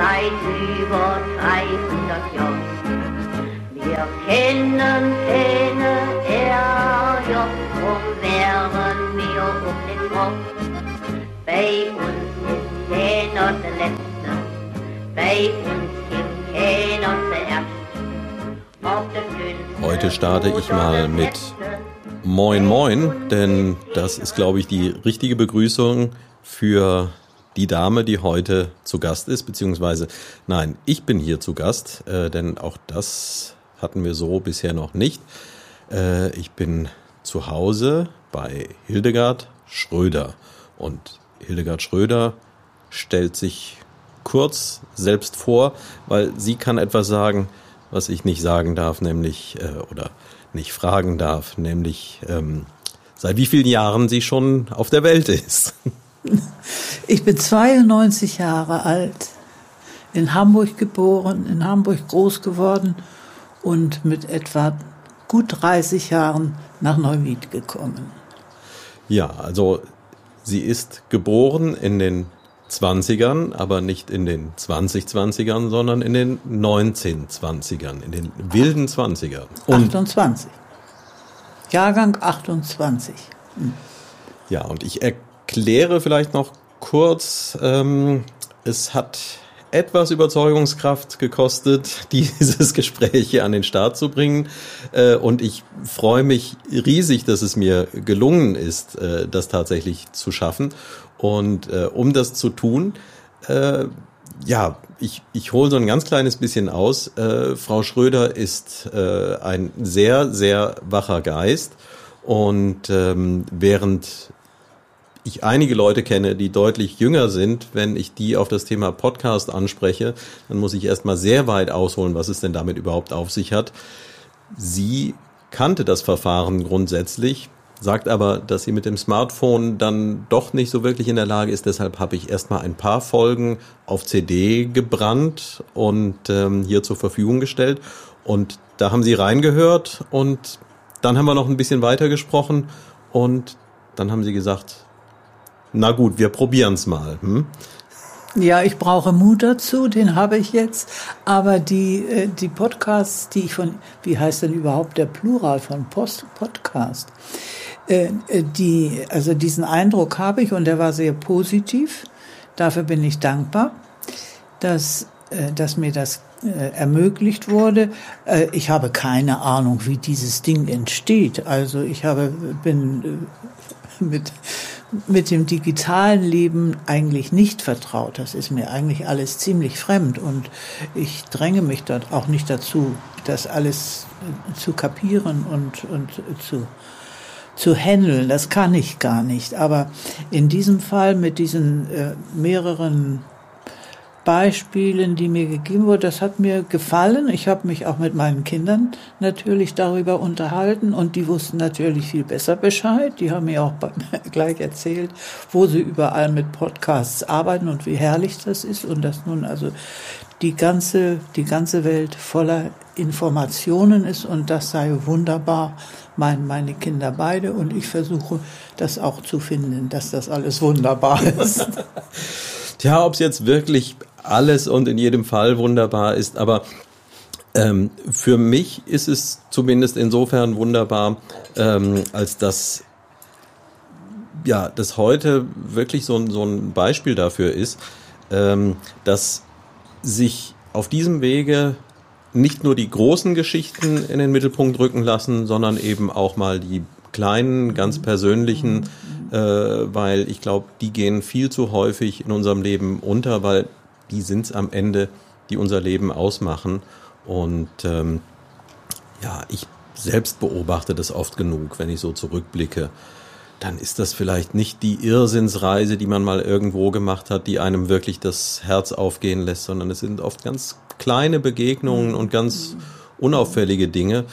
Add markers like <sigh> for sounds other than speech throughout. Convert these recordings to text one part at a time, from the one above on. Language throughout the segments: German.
Seit über 300 Jahren. Wir kennen keine Ärger, drum wären wir um den Kopf. Bei uns ist keiner der Letzte, bei uns gibt keiner zuerst. Heute starte ich mal mit Moin Moin, denn das ist, glaube ich, die richtige Begrüßung für die Dame, die heute zu Gast ist, beziehungsweise nein, ich bin hier zu Gast, äh, denn auch das hatten wir so bisher noch nicht. Äh, ich bin zu Hause bei Hildegard Schröder und Hildegard Schröder stellt sich kurz selbst vor, weil sie kann etwas sagen, was ich nicht sagen darf, nämlich äh, oder nicht fragen darf, nämlich ähm, seit wie vielen Jahren sie schon auf der Welt ist. <laughs> Ich bin 92 Jahre alt, in Hamburg geboren, in Hamburg groß geworden und mit etwa gut 30 Jahren nach Neuwied gekommen. Ja, also sie ist geboren in den 20ern, aber nicht in den 2020ern, sondern in den 1920ern, in den wilden 20ern. Und 28. Jahrgang 28. Hm. Ja, und ich erkläre vielleicht noch kurz, ähm, es hat etwas Überzeugungskraft gekostet, <laughs> dieses Gespräch hier an den Start zu bringen. Äh, und ich freue mich riesig, dass es mir gelungen ist, äh, das tatsächlich zu schaffen. Und äh, um das zu tun, ja, ich, ich hole so ein ganz kleines bisschen aus. Frau Schröder ist ein sehr, sehr wacher Geist. Und ähm, während ich einige Leute kenne, die deutlich jünger sind, wenn ich die auf das Thema Podcast anspreche, dann muss ich erstmal sehr weit ausholen, was es denn damit überhaupt auf sich hat. Sie kannte das Verfahren grundsätzlich, sagt aber, dass sie mit dem Smartphone dann doch nicht so wirklich in der Lage ist. Deshalb habe ich erstmal ein paar Folgen auf CD gebrannt und ähm, hier zur Verfügung gestellt. Und da haben sie reingehört und dann haben wir noch ein bisschen weiter gesprochen und dann haben sie gesagt, na gut, wir probieren's mal. Hm? Ja, ich brauche Mut dazu, den habe ich jetzt. Aber die, äh, die Podcasts, die ich von, wie heißt denn überhaupt der Plural von Post Podcast? Äh, äh, die, also diesen Eindruck habe ich und der war sehr positiv. Dafür bin ich dankbar, dass, dass mir das ermöglicht wurde. Ich habe keine Ahnung, wie dieses Ding entsteht. Also ich habe, bin mit mit dem digitalen Leben eigentlich nicht vertraut. Das ist mir eigentlich alles ziemlich fremd und ich dränge mich dort auch nicht dazu, das alles zu kapieren und, und zu, zu handeln. Das kann ich gar nicht. Aber in diesem Fall mit diesen äh, mehreren Beispielen, die mir gegeben wurden, das hat mir gefallen. Ich habe mich auch mit meinen Kindern natürlich darüber unterhalten und die wussten natürlich viel besser Bescheid. Die haben mir auch <laughs> gleich erzählt, wo sie überall mit Podcasts arbeiten und wie herrlich das ist und dass nun also die ganze, die ganze Welt voller Informationen ist und das sei wunderbar, meinen meine Kinder beide und ich versuche das auch zu finden, dass das alles wunderbar <laughs> ist. Tja, ob es jetzt wirklich alles und in jedem Fall wunderbar ist, aber ähm, für mich ist es zumindest insofern wunderbar, ähm, als dass ja, das heute wirklich so, ein so ein Beispiel dafür ist, ähm, dass sich auf diesem Wege nicht nur die großen Geschichten in den Mittelpunkt rücken lassen, sondern eben auch mal die kleinen, ganz persönlichen, äh, weil ich glaube, die gehen viel zu häufig in unserem Leben unter, weil die sind es am Ende, die unser Leben ausmachen. Und ähm, ja, ich selbst beobachte das oft genug, wenn ich so zurückblicke. Dann ist das vielleicht nicht die Irrsinnsreise, die man mal irgendwo gemacht hat, die einem wirklich das Herz aufgehen lässt, sondern es sind oft ganz kleine Begegnungen und ganz unauffällige Dinge.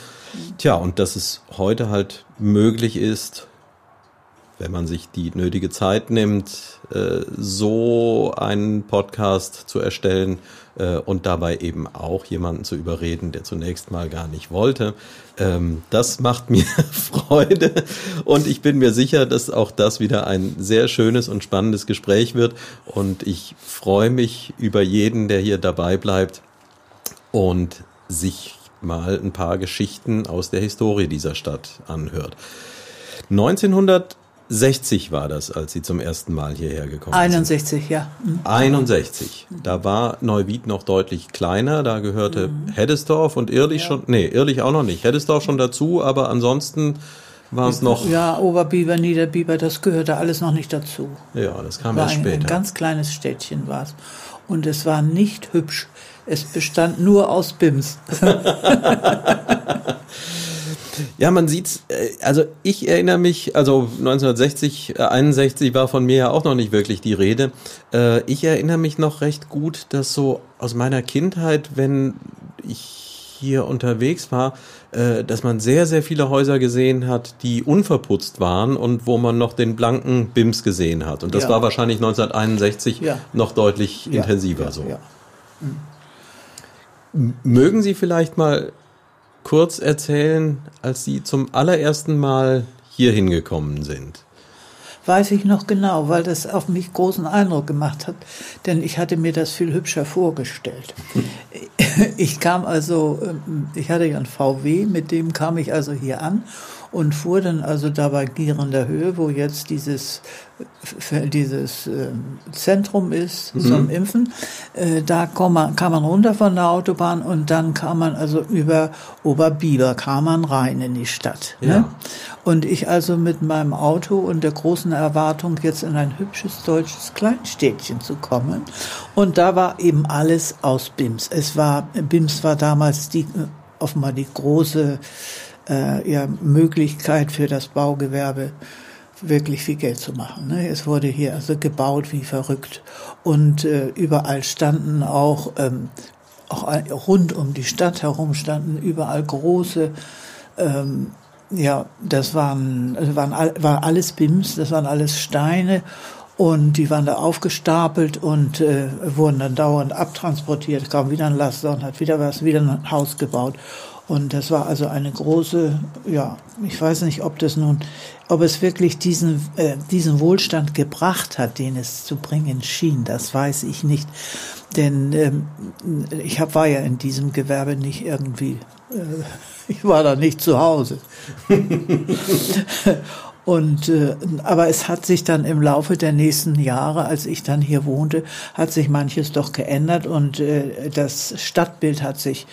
Tja, und dass es heute halt möglich ist, wenn man sich die nötige Zeit nimmt, so einen Podcast zu erstellen äh, und dabei eben auch jemanden zu überreden, der zunächst mal gar nicht wollte. Ähm, das macht mir <laughs> Freude und ich bin mir sicher, dass auch das wieder ein sehr schönes und spannendes Gespräch wird und ich freue mich über jeden, der hier dabei bleibt und sich mal ein paar Geschichten aus der Historie dieser Stadt anhört. 1900 60 war das, als Sie zum ersten Mal hierher gekommen 61, sind. 61, ja. Mhm. 61. Da war Neuwied noch deutlich kleiner, da gehörte mhm. Heddesdorf und Irlich ja. schon, nee, Irlich auch noch nicht. Heddesdorf schon dazu, aber ansonsten war es noch. Ja, Oberbiber, Niederbiber, das gehörte alles noch nicht dazu. Ja, das kam war erst später. Ein ganz kleines Städtchen war es. Und es war nicht hübsch. Es bestand nur aus Bims. <laughs> Ja, man sieht's. Äh, also ich erinnere mich, also 1960, 61 äh, war von mir ja auch noch nicht wirklich die Rede. Äh, ich erinnere mich noch recht gut, dass so aus meiner Kindheit, wenn ich hier unterwegs war, dass man sehr, sehr viele Häuser gesehen hat, die unverputzt waren und wo man noch den blanken Bims gesehen hat. Und das ja. war wahrscheinlich 1961 ja. noch deutlich ja. intensiver so. Mögen Sie vielleicht mal kurz erzählen, als Sie zum allerersten Mal hier hingekommen sind? Weiß ich noch genau, weil das auf mich großen Eindruck gemacht hat, denn ich hatte mir das viel hübscher vorgestellt. <laughs> Ich kam also, ähm, ich hatte ja ein VW, mit dem kam ich also hier an und fuhr dann also da bei Gierender Höhe, wo jetzt dieses, dieses äh, Zentrum ist mhm. zum Impfen. Äh, da kam man, kam man runter von der Autobahn und dann kam man also über Oberbiber, kam man rein in die Stadt. Ne? Ja. Ne? Und ich also mit meinem Auto und der großen Erwartung, jetzt in ein hübsches deutsches Kleinstädtchen zu kommen. Und da war eben alles aus BIMS. Es war, BIMS war damals die, äh, offenbar die große äh, ja, Möglichkeit für das Baugewerbe wirklich viel Geld zu machen. Ne? Es wurde hier also gebaut wie verrückt und äh, überall standen auch, ähm, auch rund um die Stadt herum standen überall große ähm, ja, das waren, waren war alles Bims, das waren alles Steine und die waren da aufgestapelt und äh, wurden dann dauernd abtransportiert, kam wieder ein Laster und hat wieder was, wieder ein Haus gebaut. Und das war also eine große, ja, ich weiß nicht, ob das nun, ob es wirklich diesen, äh, diesen Wohlstand gebracht hat, den es zu bringen schien, das weiß ich nicht. Denn ähm, ich hab, war ja in diesem Gewerbe nicht irgendwie, äh, <laughs> ich war da nicht zu Hause. <laughs> Und äh, aber es hat sich dann im Laufe der nächsten Jahre, als ich dann hier wohnte, hat sich manches doch geändert und äh, das Stadtbild hat sich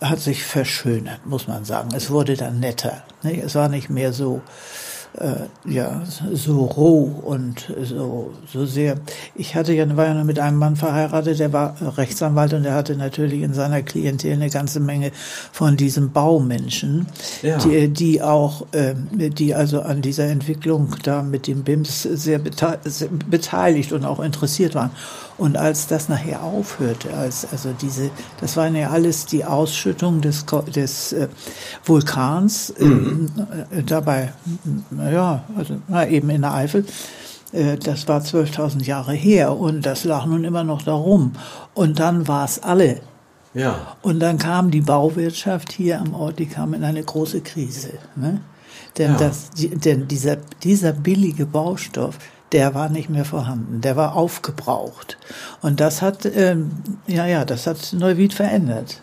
hat sich verschönert, muss man sagen. Es wurde dann netter. Nicht? Es war nicht mehr so äh, ja, so roh und so, so sehr. Ich hatte ja, war ja mit einem Mann verheiratet, der war Rechtsanwalt und der hatte natürlich in seiner Klientel eine ganze Menge von diesen Baumenschen, ja. die, die auch, äh, die also an dieser Entwicklung da mit dem BIMS sehr beteiligt und auch interessiert waren. Und als das nachher aufhörte, als also diese, das waren ja alles die Ausschüttung des, des äh, Vulkans mhm. äh, dabei ja, also na, eben in der Eifel. Äh, das war 12.000 Jahre her und das lag nun immer noch darum. Und dann war es alle. Ja. Und dann kam die Bauwirtschaft hier am Ort, die kam in eine große Krise. Ne? Denn, ja. das, denn dieser, dieser billige Baustoff, der war nicht mehr vorhanden, der war aufgebraucht. Und das hat, ähm, ja, ja, das hat Neuwied verändert.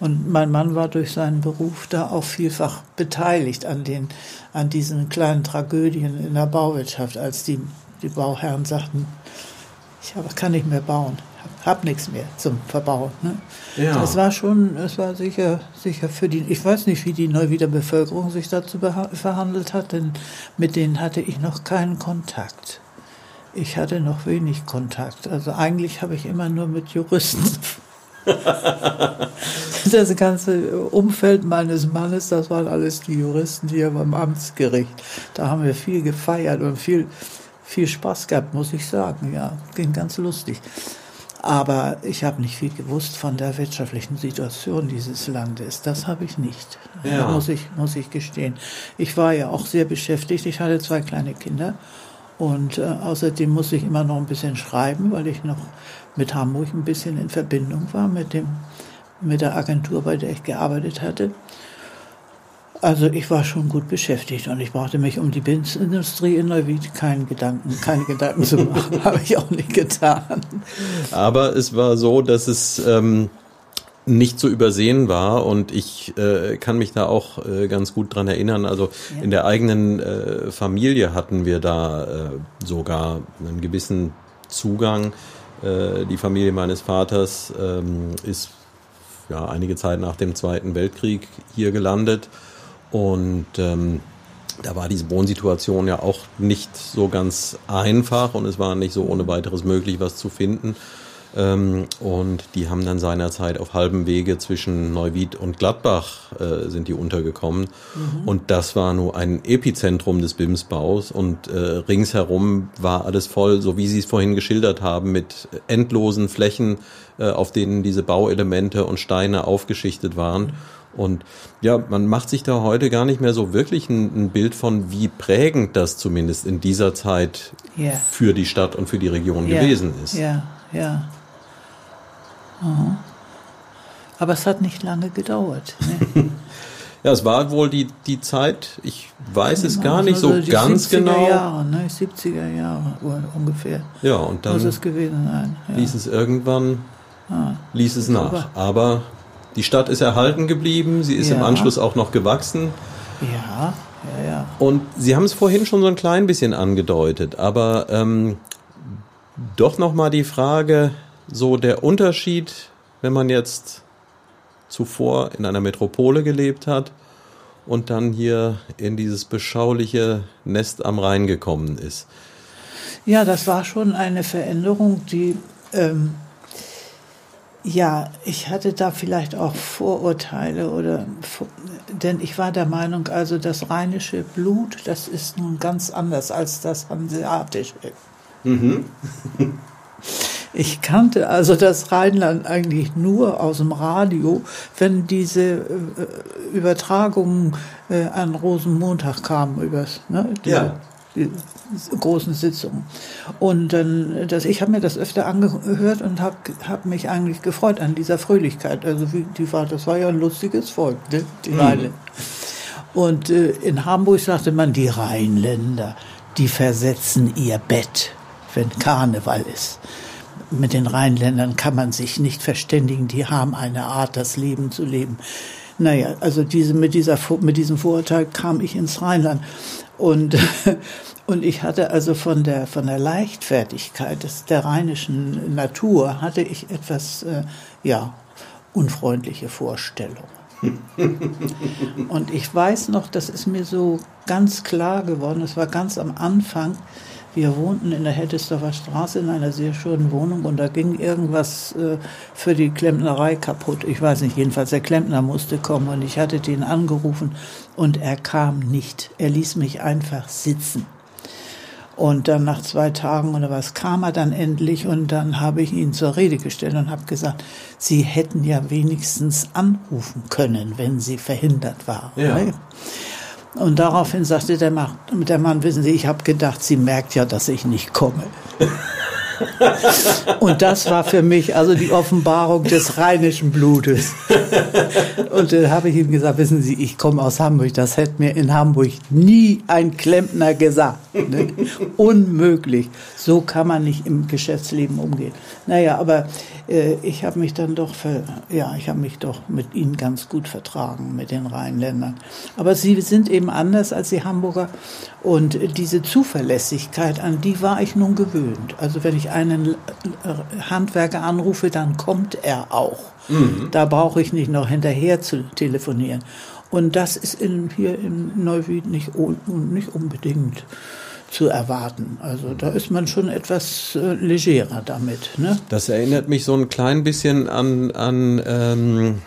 Und mein Mann war durch seinen Beruf da auch vielfach beteiligt an den, an diesen kleinen Tragödien in der Bauwirtschaft, als die, die Bauherren sagten, ich kann nicht mehr bauen, hab, nichts mehr zum Verbauen. Ne? Ja. Das war schon, es war sicher, sicher für die, ich weiß nicht, wie die Neuwieder Bevölkerung sich dazu verhandelt hat, denn mit denen hatte ich noch keinen Kontakt. Ich hatte noch wenig Kontakt. Also eigentlich habe ich immer nur mit Juristen <laughs> das ganze Umfeld meines Mannes, das waren alles die Juristen hier beim Amtsgericht. Da haben wir viel gefeiert und viel, viel Spaß gehabt, muss ich sagen. Ja, ging ganz lustig. Aber ich habe nicht viel gewusst von der wirtschaftlichen Situation dieses Landes. Das habe ich nicht. Ja. Muss, ich, muss ich gestehen. Ich war ja auch sehr beschäftigt. Ich hatte zwei kleine Kinder. Und äh, außerdem musste ich immer noch ein bisschen schreiben, weil ich noch mit Hamburg ein bisschen in Verbindung war mit, dem, mit der Agentur, bei der ich gearbeitet hatte. Also ich war schon gut beschäftigt und ich brauchte mich um die Bindindustrie in Neuwied keinen Gedanken, keine Gedanken zu machen, <laughs> habe ich auch nicht getan. Aber es war so, dass es ähm, nicht zu übersehen war und ich äh, kann mich da auch äh, ganz gut dran erinnern. Also ja. in der eigenen äh, Familie hatten wir da äh, sogar einen gewissen Zugang. Äh, die Familie meines Vaters ähm, ist ja einige Zeit nach dem Zweiten Weltkrieg hier gelandet und ähm, da war diese Wohnsituation ja auch nicht so ganz einfach und es war nicht so ohne weiteres möglich, was zu finden. Ähm, und die haben dann seinerzeit auf halbem Wege zwischen Neuwied und Gladbach äh, sind die untergekommen. Mhm. Und das war nur ein Epizentrum des BIMS-Baus und äh, ringsherum war alles voll, so wie Sie es vorhin geschildert haben, mit endlosen Flächen, äh, auf denen diese Bauelemente und Steine aufgeschichtet waren. Und ja, man macht sich da heute gar nicht mehr so wirklich ein, ein Bild von, wie prägend das zumindest in dieser Zeit yeah. für die Stadt und für die Region yeah. gewesen ist. Ja, ja. Mhm. Aber es hat nicht lange gedauert. Ne? <laughs> ja, es war wohl die, die Zeit, ich weiß es gar nicht also so ganz 70er genau. Jahre, ne? 70er Jahre ungefähr. Ja, und dann muss es gewesen sein. Ja. ließ es irgendwann, ah. ließ es nach. Aber die Stadt ist erhalten geblieben, sie ist ja. im Anschluss auch noch gewachsen. Ja, ja, ja. Und Sie haben es vorhin schon so ein klein bisschen angedeutet, aber ähm, doch nochmal die Frage, so der Unterschied, wenn man jetzt zuvor in einer Metropole gelebt hat und dann hier in dieses beschauliche Nest am Rhein gekommen ist. Ja, das war schon eine Veränderung, die ähm, ja, ich hatte da vielleicht auch Vorurteile oder denn ich war der Meinung, also das rheinische Blut, das ist nun ganz anders als das hanseatische. Mhm. <laughs> Ich kannte also das Rheinland eigentlich nur aus dem Radio, wenn diese äh, Übertragungen äh, an Rosenmontag kamen übers, ne, die, ja. Die großen Sitzungen. Und dann, das, ich habe mir das öfter angehört und habe hab mich eigentlich gefreut an dieser Fröhlichkeit. Also wie, die war, das war ja ein lustiges Volk, ne? die mhm. Und äh, in Hamburg sagte man, die Rheinländer, die versetzen ihr Bett, wenn Karneval ist. Mit den Rheinländern kann man sich nicht verständigen, die haben eine Art, das Leben zu leben. Naja, also diese, mit, dieser, mit diesem Vorurteil kam ich ins Rheinland. Und <laughs> Und ich hatte also von der, von der Leichtfertigkeit des, der rheinischen Natur hatte ich etwas, äh, ja, unfreundliche Vorstellungen. <laughs> Und ich weiß noch, das ist mir so ganz klar geworden, es war ganz am Anfang, wir wohnten in der Hettesdorfer Straße in einer sehr schönen Wohnung und da ging irgendwas äh, für die Klempnerei kaputt. Ich weiß nicht, jedenfalls der Klempner musste kommen und ich hatte den angerufen und er kam nicht. Er ließ mich einfach sitzen. Und dann nach zwei Tagen oder was kam er dann endlich und dann habe ich ihn zur Rede gestellt und habe gesagt, Sie hätten ja wenigstens anrufen können, wenn Sie verhindert waren. Ja. Und daraufhin sagte der Mann, der Mann, wissen Sie, ich habe gedacht, sie merkt ja, dass ich nicht komme. <laughs> <laughs> Und das war für mich also die Offenbarung des rheinischen Blutes. Und dann habe ich ihm gesagt, wissen Sie, ich komme aus Hamburg, das hätte mir in Hamburg nie ein Klempner gesagt. Ne? <laughs> Unmöglich. So kann man nicht im Geschäftsleben umgehen. Naja, aber äh, ich habe mich dann doch, für, ja, ich habe mich doch mit ihnen ganz gut vertragen, mit den Rheinländern. Aber sie sind eben anders als die Hamburger und diese Zuverlässigkeit, an die war ich nun gewöhnt. Also wenn ich einen Handwerker anrufe, dann kommt er auch. Mhm. Da brauche ich nicht noch hinterher zu telefonieren. Und das ist in, hier in Neuwied nicht, nicht unbedingt zu erwarten. Also da ist man schon etwas äh, legerer damit. Ne? Das erinnert mich so ein klein bisschen an, an ähm,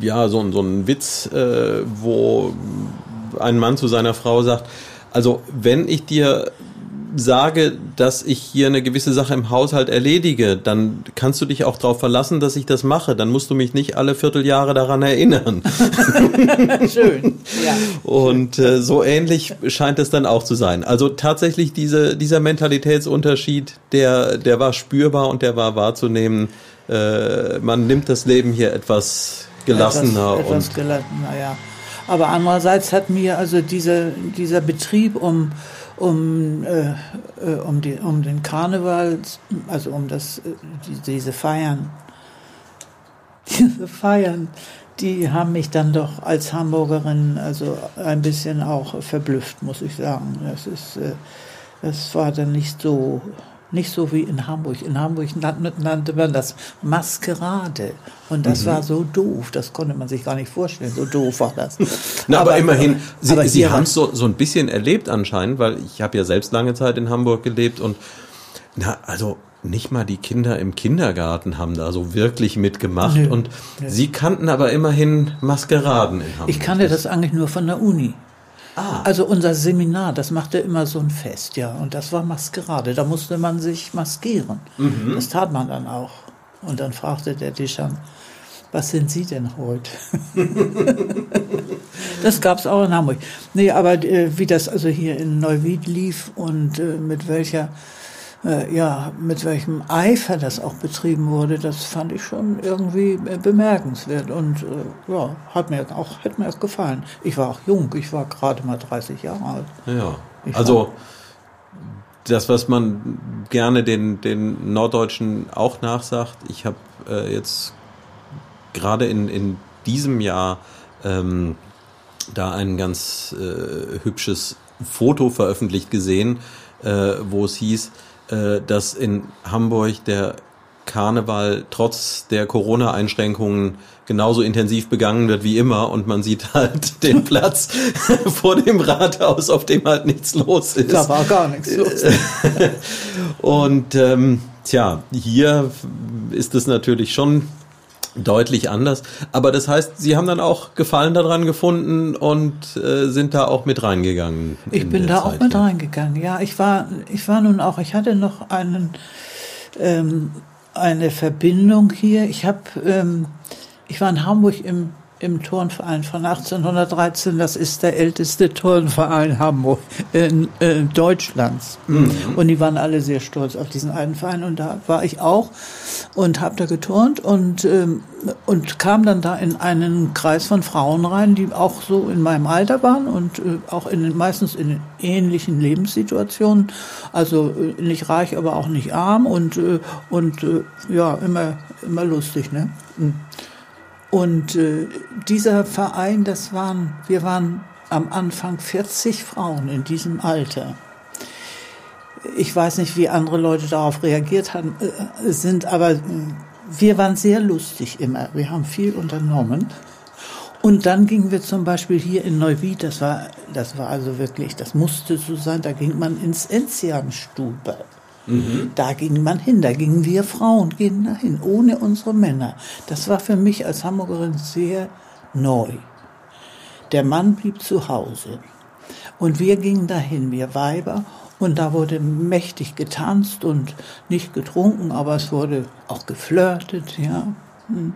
ja, so, so einen Witz, äh, wo ein Mann zu seiner Frau sagt, also wenn ich dir sage, dass ich hier eine gewisse Sache im Haushalt erledige, dann kannst du dich auch darauf verlassen, dass ich das mache. Dann musst du mich nicht alle Vierteljahre daran erinnern. <laughs> Schön. Ja. Und äh, so ähnlich scheint es dann auch zu sein. Also tatsächlich diese, dieser Mentalitätsunterschied, der, der war spürbar und der war wahrzunehmen. Äh, man nimmt das Leben hier etwas gelassener. Etwas, etwas gelassener, ja. Aber andererseits hat mir also dieser, dieser Betrieb um, um, äh, äh, um, die, um den Karneval, also um das, äh, die, diese Feiern, <laughs> diese Feiern, die haben mich dann doch als Hamburgerin also ein bisschen auch verblüfft, muss ich sagen. Das ist, äh, das war dann nicht so nicht so wie in Hamburg. In Hamburg nannte man das Maskerade. Und das mhm. war so doof. Das konnte man sich gar nicht vorstellen. So doof war das. <laughs> Na, aber, aber immerhin, Sie, aber Sie haben es so, so ein bisschen erlebt anscheinend, weil ich habe ja selbst lange Zeit in Hamburg gelebt und na, also nicht mal die Kinder im Kindergarten haben da so wirklich mitgemacht. Nö, und nö. Sie kannten aber immerhin Maskeraden in Hamburg. Ich kannte das eigentlich nur von der Uni. Ah. Also unser Seminar, das machte immer so ein Fest, ja. Und das war Maskerade. Da musste man sich maskieren. Mhm. Das tat man dann auch. Und dann fragte der Deschamps, was sind Sie denn heute? <laughs> das gab es auch in Hamburg. Nee, aber äh, wie das also hier in Neuwied lief und äh, mit welcher äh, ja, mit welchem Eifer das auch betrieben wurde, das fand ich schon irgendwie äh, bemerkenswert und äh, ja, hat mir auch, hat mir auch gefallen. Ich war auch jung, ich war gerade mal 30 Jahre alt. Ja, ich also das, was man gerne den, den Norddeutschen auch nachsagt, ich habe äh, jetzt gerade in, in diesem Jahr ähm, da ein ganz äh, hübsches Foto veröffentlicht gesehen, äh, wo es hieß, äh, dass in Hamburg der Karneval trotz der Corona-Einschränkungen genauso intensiv begangen wird wie immer und man sieht halt <laughs> den Platz <laughs> vor dem Rathaus, auf dem halt nichts los ist. Da war gar nichts <laughs> los. und ähm, tja, hier ist es natürlich schon deutlich anders. Aber das heißt, Sie haben dann auch Gefallen daran gefunden und äh, sind da auch mit reingegangen. Ich bin da Zeit, auch mit ja. reingegangen. Ja, ich war, ich war nun auch, ich hatte noch einen, ähm, eine Verbindung hier. Ich habe, ähm, ich war in Hamburg im im Turnverein von 1813. Das ist der älteste Turnverein Hamburg, in, äh, Deutschlands. Mhm. Und die waren alle sehr stolz auf diesen alten Verein. Und da war ich auch und habe da geturnt und, ähm, und kam dann da in einen Kreis von Frauen rein, die auch so in meinem Alter waren und äh, auch in, meistens in ähnlichen Lebenssituationen. Also äh, nicht reich, aber auch nicht arm und, äh, und äh, ja, immer, immer lustig. Ne? Mhm. Und äh, dieser Verein, das waren, wir waren am Anfang 40 Frauen in diesem Alter. Ich weiß nicht, wie andere Leute darauf reagiert haben, äh, sind, aber äh, wir waren sehr lustig immer. Wir haben viel unternommen. Und dann gingen wir zum Beispiel hier in Neuwied, das war, das war also wirklich, das musste so sein, da ging man ins Enzianstube. Da ging man hin, da gingen wir Frauen, gingen dahin, ohne unsere Männer. Das war für mich als Hamburgerin sehr neu. Der Mann blieb zu Hause. Und wir gingen dahin, wir Weiber, und da wurde mächtig getanzt und nicht getrunken, aber es wurde auch geflirtet, ja. Hm.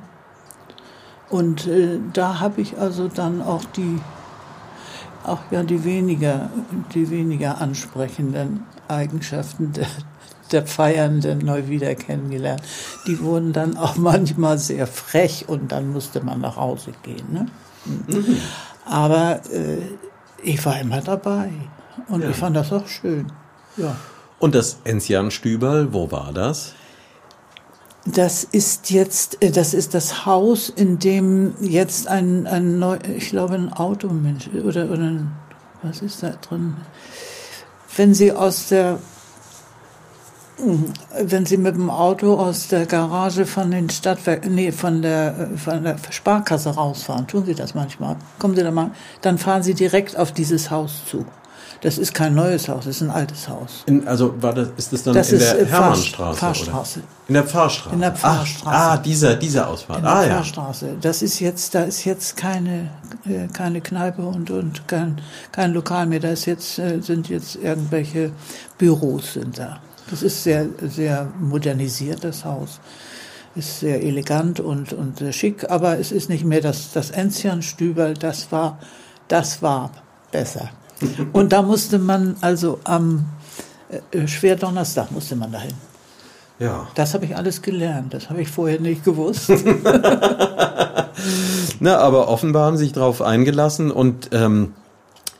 Und äh, da habe ich also dann auch die, auch ja die weniger, die weniger ansprechenden Eigenschaften der, der Feiernden neu wieder kennengelernt. Die wurden dann auch <laughs> manchmal sehr frech und dann musste man nach Hause gehen. Ne? Mhm. Aber äh, ich war immer dabei und ja. ich fand das auch schön. Ja. Und das Enzian-Stüberl, wo war das? Das ist jetzt, äh, das ist das Haus, in dem jetzt ein, ein neu, ich glaube, ein Automensch oder, oder ein, was ist da drin? Wenn Sie aus der wenn Sie mit dem Auto aus der Garage von den Stadtwerken, nee, von der, von der Sparkasse rausfahren, tun Sie das manchmal, kommen Sie da mal, dann fahren Sie direkt auf dieses Haus zu. Das ist kein neues Haus, das ist ein altes Haus. In, also war das, ist das dann Das in der äh, Hermannstraße? Fahrstraße. Oder? In der Pfarrstraße. In der Ach, Pfarrstraße. ah, dieser, dieser Ausfahrt. In der ah, ja. Pfarrstraße. Das ist jetzt, da ist jetzt keine, äh, keine Kneipe und, und kein, kein Lokal mehr. Da ist jetzt, äh, sind jetzt irgendwelche Büros sind da. Das ist sehr, sehr modernisiert, das Haus. Ist sehr elegant und, und sehr schick, aber es ist nicht mehr das, das Enzian-Stüberl, das war, das war besser. <laughs> Und da musste man also am äh, Schwerdonnerstag musste man dahin. ja. Das habe ich alles gelernt. Das habe ich vorher nicht gewusst. <laughs> <laughs> Na, aber offenbar haben sie sich darauf eingelassen und ähm,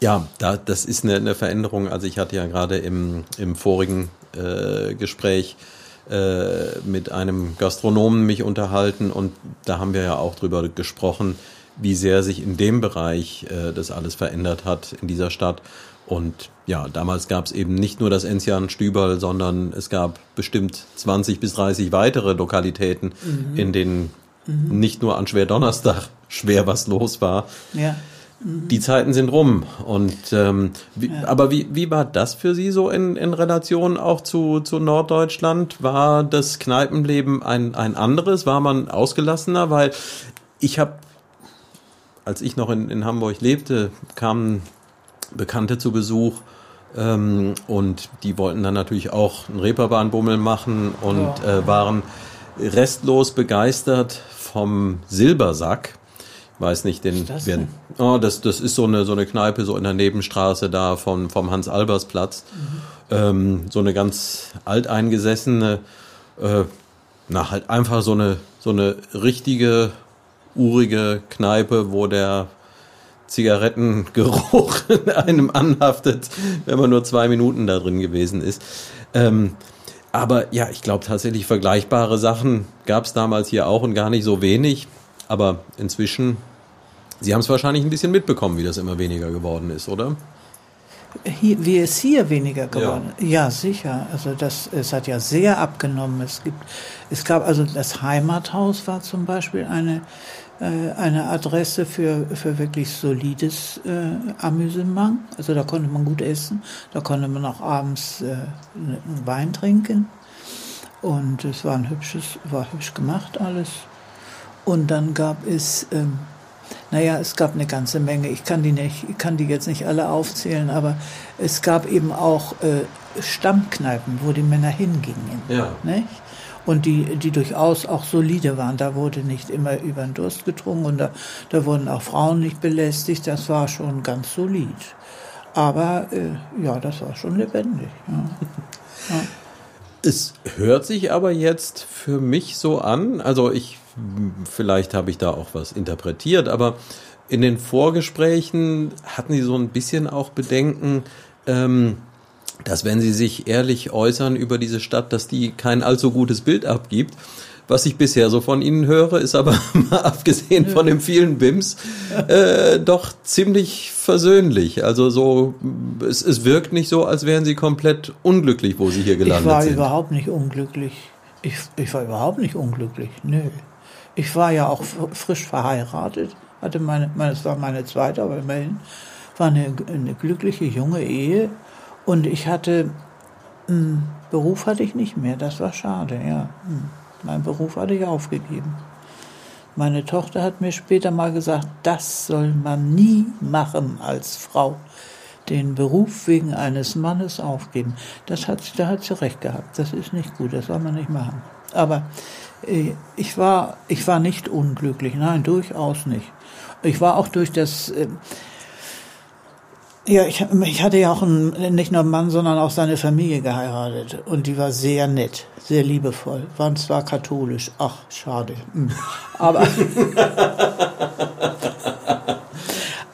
ja, da, das ist eine, eine Veränderung. Also ich hatte ja gerade im, im vorigen äh, Gespräch äh, mit einem Gastronomen mich unterhalten und da haben wir ja auch drüber gesprochen, wie sehr sich in dem Bereich äh, das alles verändert hat in dieser Stadt. Und ja, damals gab es eben nicht nur das Enzian Stüberl, sondern es gab bestimmt 20 bis 30 weitere Lokalitäten, in denen nicht nur an Schwerdonnerstag <laughs> schwer was los war. ja. Die Zeiten sind rum. Und ähm, wie, aber wie, wie war das für Sie so in, in Relation auch zu, zu Norddeutschland? War das Kneipenleben ein, ein anderes? War man ausgelassener? Weil ich habe, als ich noch in, in Hamburg lebte, kamen Bekannte zu Besuch ähm, und die wollten dann natürlich auch einen Reeperbahnbummel machen und Ja. äh, waren restlos begeistert vom Silbersack. Weiß nicht, den das werden. Oh, das, das ist so eine, so eine Kneipe so in der Nebenstraße da vom, vom Hans-Albers-Platz. Ähm, so eine ganz alteingesessene, äh, na, halt einfach so eine, so eine richtige, urige Kneipe, wo der Zigarettengeruch <laughs> einem anhaftet, wenn man nur zwei Minuten da drin gewesen ist. Ähm, aber ja, ich glaube tatsächlich vergleichbare Sachen gab es damals hier auch und gar nicht so wenig. Aber inzwischen, Sie haben es wahrscheinlich ein bisschen mitbekommen, wie das immer weniger geworden ist, oder? Hier, wie es hier weniger geworden ist. Ja. sicher. Also das, es hat ja sehr abgenommen. Es gibt, es gab also das Heimathaus war zum Beispiel eine äh, eine Adresse für für wirklich solides äh, Amüsement. Also da konnte man gut essen. Da konnte man auch abends äh, einen Wein trinken. Und es war ein hübsches, war hübsch gemacht alles. Und dann gab es, ähm, naja, es gab eine ganze Menge. Ich kann die nicht, ich kann die jetzt nicht alle aufzählen, aber es gab eben auch äh, Stammkneipen, wo die Männer hingingen. Ja. Nicht? Und die, die durchaus auch solide waren. Da wurde nicht immer über den Durst getrunken und da, da wurden auch Frauen nicht belästigt. Das war schon ganz solid. Aber äh, ja, das war schon lebendig. Ja. <laughs> Es hört sich aber jetzt für mich so an, also ich, vielleicht habe ich da auch was interpretiert, aber in den Vorgesprächen hatten Sie so ein bisschen auch Bedenken, ähm, dass wenn Sie sich ehrlich äußern über diese Stadt, dass die kein allzu gutes Bild abgibt. Was ich bisher so von Ihnen höre, ist aber <laughs> mal abgesehen von den vielen BIMs äh, doch ziemlich versöhnlich. Also so, es, es wirkt nicht so, als wären Sie komplett unglücklich, wo Sie hier Ich gelandet war sind. überhaupt nicht unglücklich. Ich, ich war überhaupt nicht unglücklich. Nö. Ich war ja auch frisch verheiratet. Hatte meine, meine, es war meine zweite, aber immerhin war eine, eine glückliche junge Ehe. Und ich hatte, einen Beruf hatte ich nicht mehr. Das war schade, ja. Hm. Meinen Beruf hatte ich aufgegeben. Meine Tochter hat mir später mal gesagt, das soll man nie machen als Frau. Den Beruf wegen eines Mannes aufgeben. Das hat, da hat sie recht gehabt. Das ist nicht gut, das soll man nicht machen. Aber ich, war, ich war nicht unglücklich, nein, durchaus nicht. Ich war auch durch das, äh, ja, ich, ich hatte ja auch einen, nicht nur einen Mann, sondern auch seine Familie geheiratet. Und die war sehr nett, sehr liebevoll. Waren zwar katholisch, ach, schade. Hm. Aber, <laughs>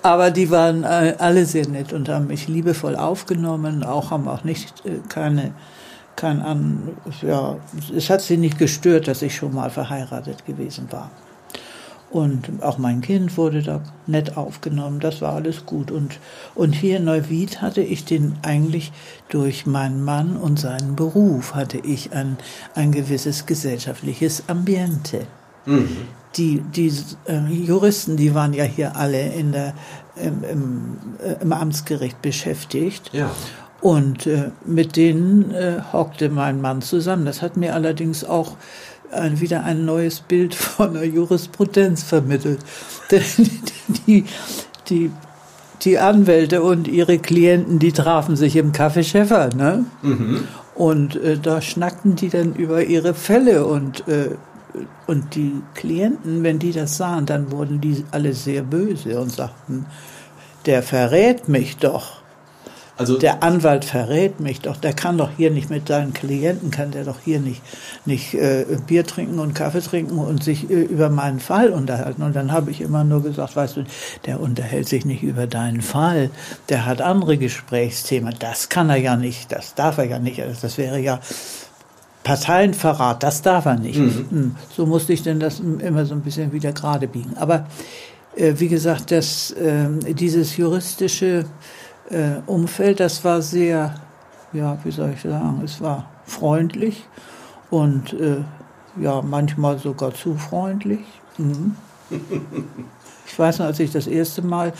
aber die waren äh, alle sehr nett und haben mich liebevoll aufgenommen, auch haben auch nicht äh, keine, kein an, ja, es hat sie nicht gestört, dass ich schon mal verheiratet gewesen war. Und auch mein Kind wurde da nett aufgenommen, das war alles gut. Und, und hier in Neuwied hatte ich den eigentlich durch meinen Mann und seinen Beruf hatte ich ein, ein gewisses gesellschaftliches Ambiente. Mhm. Die, die äh, Juristen, die waren ja hier alle in der, im, im, äh, im Amtsgericht beschäftigt. Ja. Und äh, mit denen äh, hockte mein Mann zusammen. Das hat mir allerdings auch ein, wieder ein neues Bild von der Jurisprudenz vermittelt. <laughs> Die, die, die Anwälte und ihre Klienten, die trafen sich im Café Schäffer, ne? Mhm. Und äh, da schnackten die dann über ihre Fälle und äh, und die Klienten, wenn die das sahen, dann wurden die alle sehr böse und sagten, der verrät mich doch. Also der Anwalt verrät mich doch, der kann doch hier nicht mit seinen Klienten, kann der doch hier nicht, nicht äh, Bier trinken und Kaffee trinken und sich äh, über meinen Fall unterhalten. Und dann habe ich immer nur gesagt, weißt du, der unterhält sich nicht über deinen Fall, der hat andere Gesprächsthemen. Das kann er ja nicht, das darf er ja nicht. Also das wäre ja Parteienverrat, das darf er nicht. Mhm. Hm, so musste ich denn das immer so ein bisschen wieder gerade biegen. Aber äh, wie gesagt, das, äh, dieses juristische äh, Umfeld, das war sehr, ja, wie soll ich sagen, es war freundlich und äh, ja, manchmal sogar zu freundlich. Mhm. <laughs> Ich weiß noch, als ich das erste Mal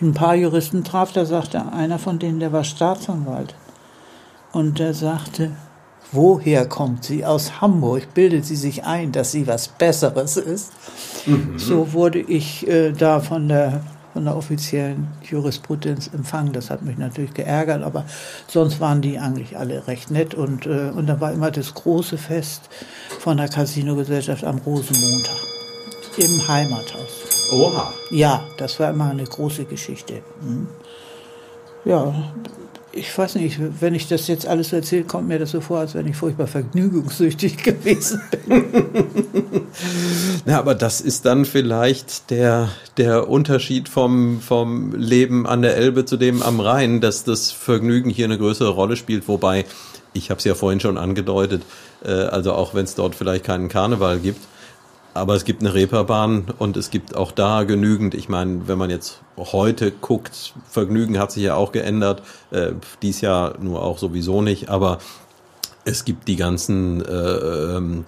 ein paar Juristen traf, da sagte einer von denen, der war Staatsanwalt. Und der sagte, woher kommt sie? Aus Hamburg. Bildet sie sich ein, dass sie was Besseres ist? Mhm. So wurde ich äh, da von der von der offiziellen Jurisprudenz empfangen. Das hat mich natürlich geärgert, aber sonst waren die eigentlich alle recht nett. Und, äh, und da war immer das große Fest von der Casino-Gesellschaft am Rosenmontag im Heimathaus. Oha. Ja, das war immer eine große Geschichte. Hm. Ja, ich weiß nicht, wenn ich das jetzt alles erzähle, kommt mir das so vor, als wenn ich furchtbar vergnügungssüchtig <laughs> gewesen bin. Na, aber das ist dann vielleicht der, der Unterschied vom, vom Leben an der Elbe zu dem am Rhein, dass das Vergnügen hier eine größere Rolle spielt, wobei, ich habe es ja vorhin schon angedeutet, äh, also auch wenn es dort vielleicht keinen Karneval gibt, aber es gibt eine Reeperbahn und es gibt auch da genügend. Ich meine, wenn man jetzt heute guckt, Vergnügen hat sich ja auch geändert. Äh, dies Jahr nur auch sowieso nicht. Aber es gibt die ganzen äh, ähm,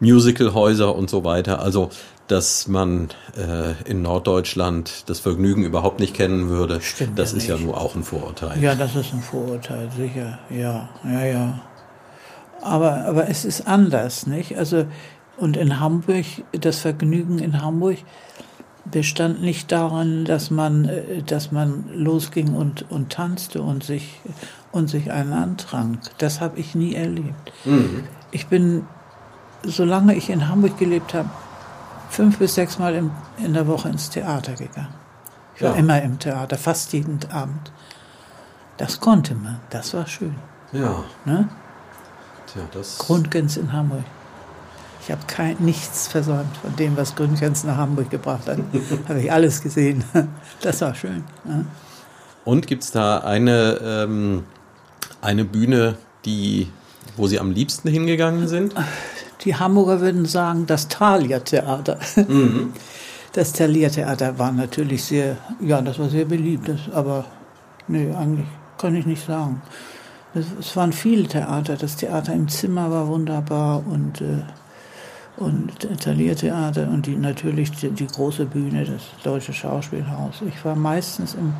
Musicalhäuser und so weiter. Also dass man äh, in Norddeutschland das Vergnügen überhaupt nicht kennen würde, Stimmt das ja ist nicht. ja nur auch ein Vorurteil. Ja, das ist ein Vorurteil, sicher. Ja, ja, ja. Aber, aber es ist anders, nicht? Also und in Hamburg, das Vergnügen in Hamburg bestand nicht daran, dass man, äh, dass man losging und, und tanzte und sich, und sich einen antrank. Das habe ich nie erlebt. Mhm. Ich bin, solange ich in Hamburg gelebt habe, fünf bis sechs Mal in, in der Woche ins Theater gegangen. Ich war ja. immer im Theater, fast jeden Abend. Das konnte man, das war schön. Ja. Ne? Tja, das Grundgens in Hamburg. Ich habe kein, nichts versäumt von dem, was Gründgens nach Hamburg gebracht hat. <laughs> habe ich alles gesehen. <laughs> Das war schön. Ja. Und gibt es da eine, ähm, eine Bühne, die, wo Sie am liebsten hingegangen sind? Die Hamburger würden sagen, das Thalia-Theater. Mhm. <laughs> Das Thalia-Theater war natürlich sehr, ja, das war sehr beliebt, das, aber nee, eigentlich kann ich nicht sagen. Es waren viele Theater. Das Theater im Zimmer war wunderbar und äh, und Taliertheater und die, natürlich die, die, große Bühne, das Deutsche Schauspielhaus. Ich war meistens im,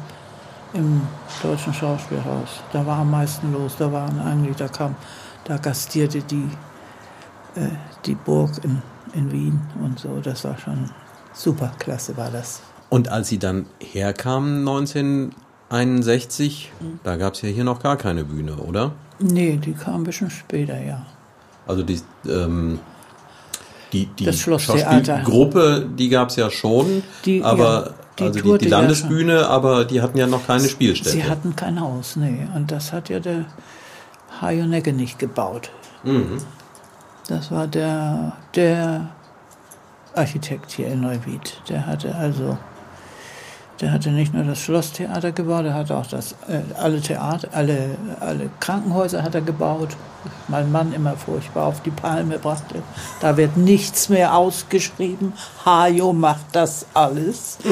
im Deutschen Schauspielhaus. Da war am meisten los. Da waren eigentlich, da kam, da gastierte die, äh, die Burg in, in Wien und so. Das war schon super klasse, war das. Und als Sie dann herkamen 1961, mhm. da gab es ja hier noch gar keine Bühne, oder? Nee, die kam ein bisschen später, ja. Also die, ähm, die, die das Schlosstheater. Gruppe, die gab es ja schon, die, aber ja, die also die, die Landesbühne, ja aber die hatten ja noch keine Spielstätte. Sie hatten kein Haus, nee. Und das hat ja der Hajonegge nicht gebaut. Mhm. Das war der, der Architekt hier in Neuwied. Der hatte also der hatte nicht nur das Schlosstheater gebaut, er hat auch das, äh, alle Theater, alle, alle Krankenhäuser hat er gebaut. Mein Mann immer furchtbar auf die Palme brachte. Da wird nichts mehr ausgeschrieben. Hajo macht das alles. <laughs>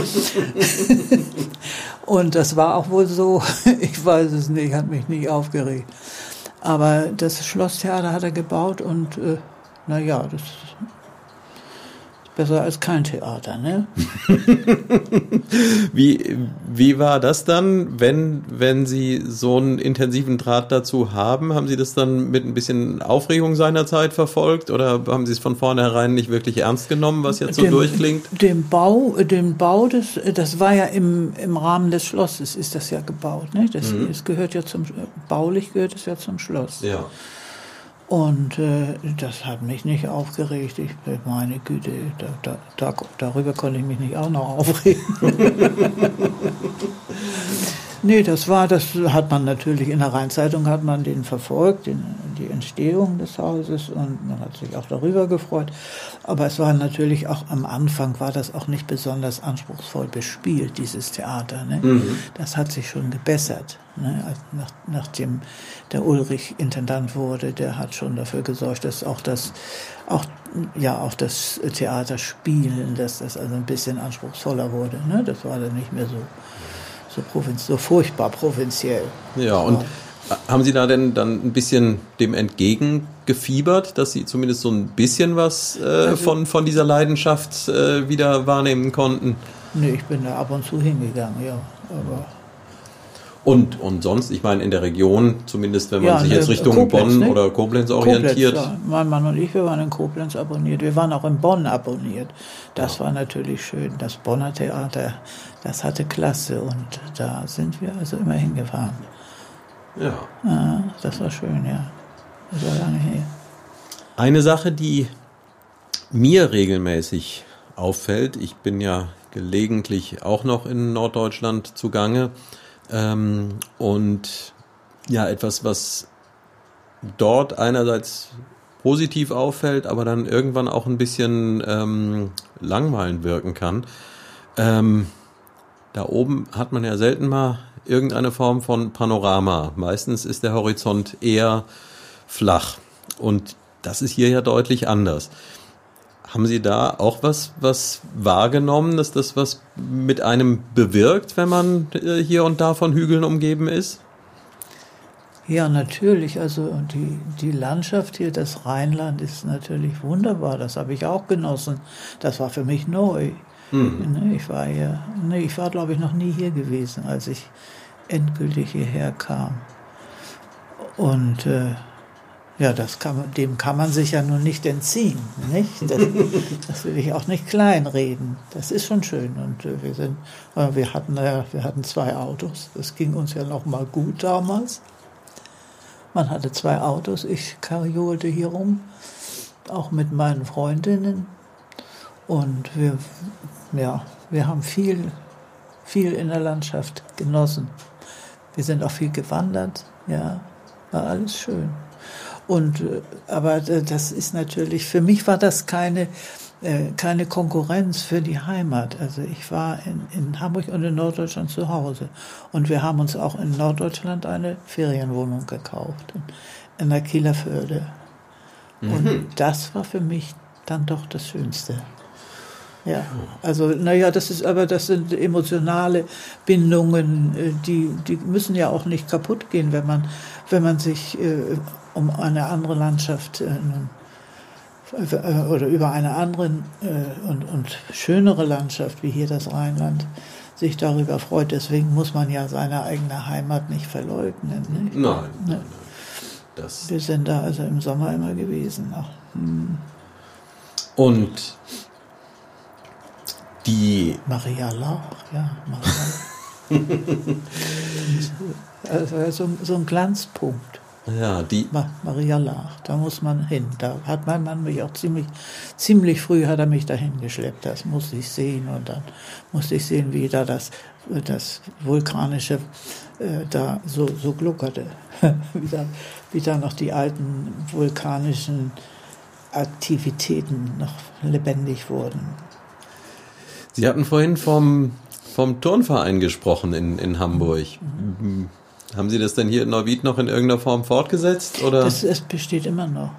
Und das war auch wohl so. <laughs> Ich weiß es nicht, hat mich nicht aufgeregt. Aber das Schlosstheater hat er gebaut und äh, naja, das Besser als kein Theater, ne? <laughs> wie, wie war das dann, wenn, wenn Sie so einen intensiven Draht dazu haben? Haben Sie das dann mit ein bisschen Aufregung seinerzeit verfolgt oder haben Sie es von vornherein nicht wirklich ernst genommen, was jetzt so dem, durchklingt? Dem Bau, den Bau des, das war ja im, im Rahmen des Schlosses ist das ja gebaut, ne? Das, mhm. es gehört ja zum, baulich gehört es ja zum Schloss. Ja. Und äh, das hat mich nicht aufgeregt. Ich meine Güte, da, da, da, darüber konnte ich mich nicht auch noch aufregen. <laughs> nee, das war, das hat man natürlich in der Rheinzeitung hat man den verfolgt, den, die Entstehung des Hauses und man hat sich auch darüber gefreut. Aber es war natürlich auch am Anfang war das auch nicht besonders anspruchsvoll bespielt, dieses Theater. Ne? Mhm. Das hat sich schon gebessert. Ne? Also nach, nachdem der Ulrich Intendant wurde, der hat schon dafür gesorgt, dass auch das, auch, ja, auch das Theaterspielen, dass das also ein bisschen anspruchsvoller wurde. Ne? Das war dann nicht mehr so, so, provinz, so furchtbar provinziell. Ja, und haben Sie da denn dann ein bisschen dem entgegengefiebert, dass Sie zumindest so ein bisschen was äh, also, von, von dieser Leidenschaft äh, wieder wahrnehmen konnten? Nee, ich bin da ab und zu hingegangen, ja. Aber und, und sonst, ich meine, in der Region, zumindest wenn man ja, sich jetzt Richtung Koblenz, Bonn ne? oder Koblenz orientiert. Koblenz, ja. Mein Mann und ich, wir waren in Koblenz abonniert. Wir waren auch in Bonn abonniert. Das ja. war natürlich schön. Das Bonner Theater, das hatte Klasse und da sind wir also immer hingefahren. Ja. ja das war schön, ja. Das war lange her. Eine Sache, die mir regelmäßig auffällt, ich bin ja gelegentlich auch noch in Norddeutschland zugange, ähm, und ja, etwas, was dort einerseits positiv auffällt, aber dann irgendwann auch ein bisschen ähm, langweilend wirken kann. Ähm, da oben hat man ja selten mal irgendeine Form von Panorama. Meistens ist der Horizont eher flach. Und das ist hier ja deutlich anders. Haben Sie da auch was, was wahrgenommen, dass das was mit einem bewirkt, wenn man äh, hier und da von Hügeln umgeben ist? Ja, natürlich. Also die, die Landschaft hier, das Rheinland, ist natürlich wunderbar. Das habe ich auch genossen. Das war für mich neu. Mhm. Ich war ja, nee, ich war glaube ich noch nie hier gewesen, als ich endgültig hierher kam. Und äh, ja, das kann dem kann man sich ja nun nicht entziehen, nicht? Das, <laughs> das will ich auch nicht kleinreden. Das ist schon schön und äh, wir sind, äh, wir hatten ja, wir hatten zwei Autos. Das ging uns ja noch mal gut damals. Man hatte zwei Autos. Ich kariolte hier rum, auch mit meinen Freundinnen und wir, ja, wir haben viel, viel in der Landschaft genossen. Wir sind auch viel gewandert, ja, war alles schön. Und, äh, aber das ist natürlich, für mich war das keine, äh, keine Konkurrenz für die Heimat. Also ich war in, in Hamburg und in Norddeutschland zu Hause. Und wir haben uns auch in Norddeutschland eine Ferienwohnung gekauft, in, in der Kieler Förde. Mhm. Und das war für mich dann doch das Schönste. Ja, also naja, das ist aber das sind emotionale Bindungen, äh, die die müssen ja auch nicht kaputt gehen, wenn man wenn man sich äh, um eine andere Landschaft äh, äh, oder über eine andere äh, und, und schönere Landschaft wie hier das Rheinland sich darüber freut. Deswegen muss man ja seine eigene Heimat nicht verleugnen. Nicht? Nein, nein, nein. Das Wir sind da also im Sommer immer gewesen. Hm. Und die Maria Lauch, ja, Maria <laughs> also so, so ein Glanzpunkt. Ja, die. Maria Lach, da muss man hin. Da hat mein Mann mich auch ziemlich, ziemlich früh hat er mich dahin geschleppt. Das musste ich sehen und dann musste ich sehen, wie da das, das vulkanische äh, da so, so gluckerte. <laughs> wie, da, wie da noch die alten vulkanischen Aktivitäten noch lebendig wurden. Sie hatten vorhin vom, vom Turnverein gesprochen in, in Hamburg. Mhm. Haben Sie das denn hier in Neuwied noch in irgendeiner Form fortgesetzt? Oder? Das, das besteht immer noch.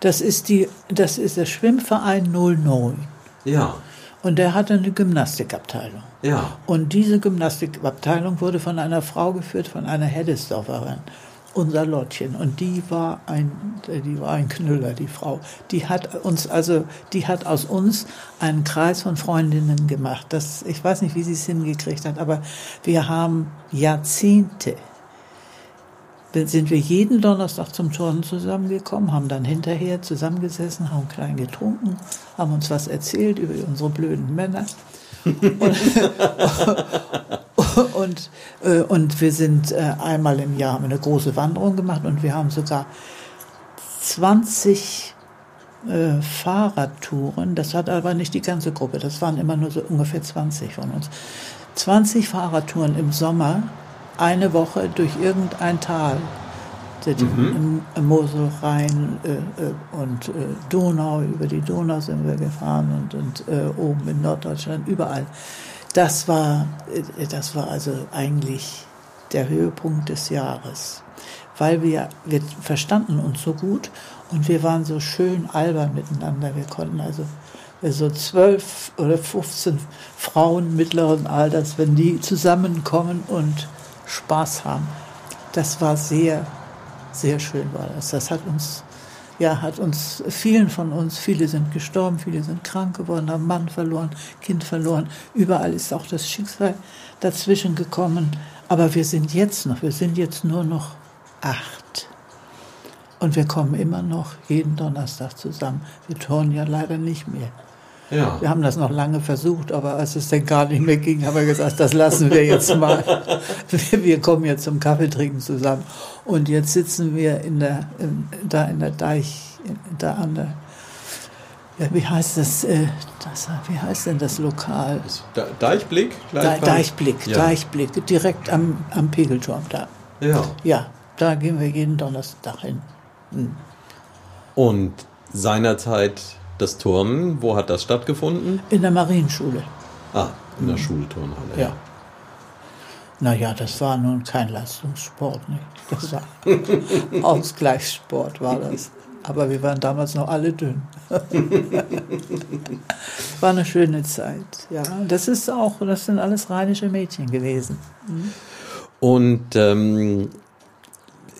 Das ist, die, das ist der Schwimmverein 09. Ja. Und der hatte eine Gymnastikabteilung. Ja. Und diese Gymnastikabteilung wurde von einer Frau geführt, von einer Heddesdorferin. Unser Lottchen. Und die war ein, die war ein Knüller, die Frau. Die hat uns also, die hat aus uns einen Kreis von Freundinnen gemacht. Das, ich weiß nicht, wie sie es hingekriegt hat, aber wir haben Jahrzehnte sind wir jeden Donnerstag zum Turnen zusammengekommen, haben dann hinterher zusammengesessen, haben klein getrunken, haben uns was erzählt über unsere blöden Männer. <laughs> und, <laughs> und, äh, und, wir sind äh, einmal im Jahr haben eine große Wanderung gemacht und wir haben sogar 20 äh, Fahrradtouren. Das hat aber nicht die ganze Gruppe, das waren immer nur so ungefähr 20 von uns. 20 Fahrradtouren im Sommer eine Woche durch irgendein Tal. Mhm. Im Mosel, Rhein äh, äh, und äh, Donau, über die Donau sind wir gefahren und, und äh, oben in Norddeutschland, überall. Das war, äh, das war also eigentlich der Höhepunkt des Jahres, weil wir, wir verstanden uns so gut und wir waren so schön albern miteinander. Wir konnten also so zwölf oder 15 Frauen mittleren Alters, wenn die zusammenkommen und Spaß haben. Das war sehr, sehr schön war das. Das hat uns, ja, hat uns, vielen von uns, viele sind gestorben, viele sind krank geworden, haben Mann verloren, Kind verloren. Überall ist auch das Schicksal dazwischen gekommen. Aber wir sind jetzt noch, wir sind jetzt nur noch acht. Und wir kommen immer noch jeden Donnerstag zusammen. Wir turnen ja leider nicht mehr. Ja. Wir haben das noch lange versucht, aber als es dann gar nicht mehr ging, haben wir gesagt, das lassen wir jetzt mal. Wir kommen jetzt zum Kaffeetrinken zusammen. Und jetzt sitzen wir in der, in, da in der Deich, da an der, ja, wie heißt das, äh, das, wie heißt denn das Lokal? Deichblick? De, Deichblick, ja. Deichblick, direkt am, am Pegelturm da. Ja. Ja, da gehen wir jeden Donnerstag hin. Hm. Und seinerzeit das Turnen, wo hat das stattgefunden? In der Marienschule. Ah, in der mhm. Schulturnhalle. Ja. Naja, das war nun kein Leistungssport, nicht? Das war <laughs> Ausgleichssport war das. Aber wir waren damals noch alle dünn. <laughs> war eine schöne Zeit, ja. Das ist auch, das sind alles rheinische Mädchen gewesen. Mhm. Und ähm,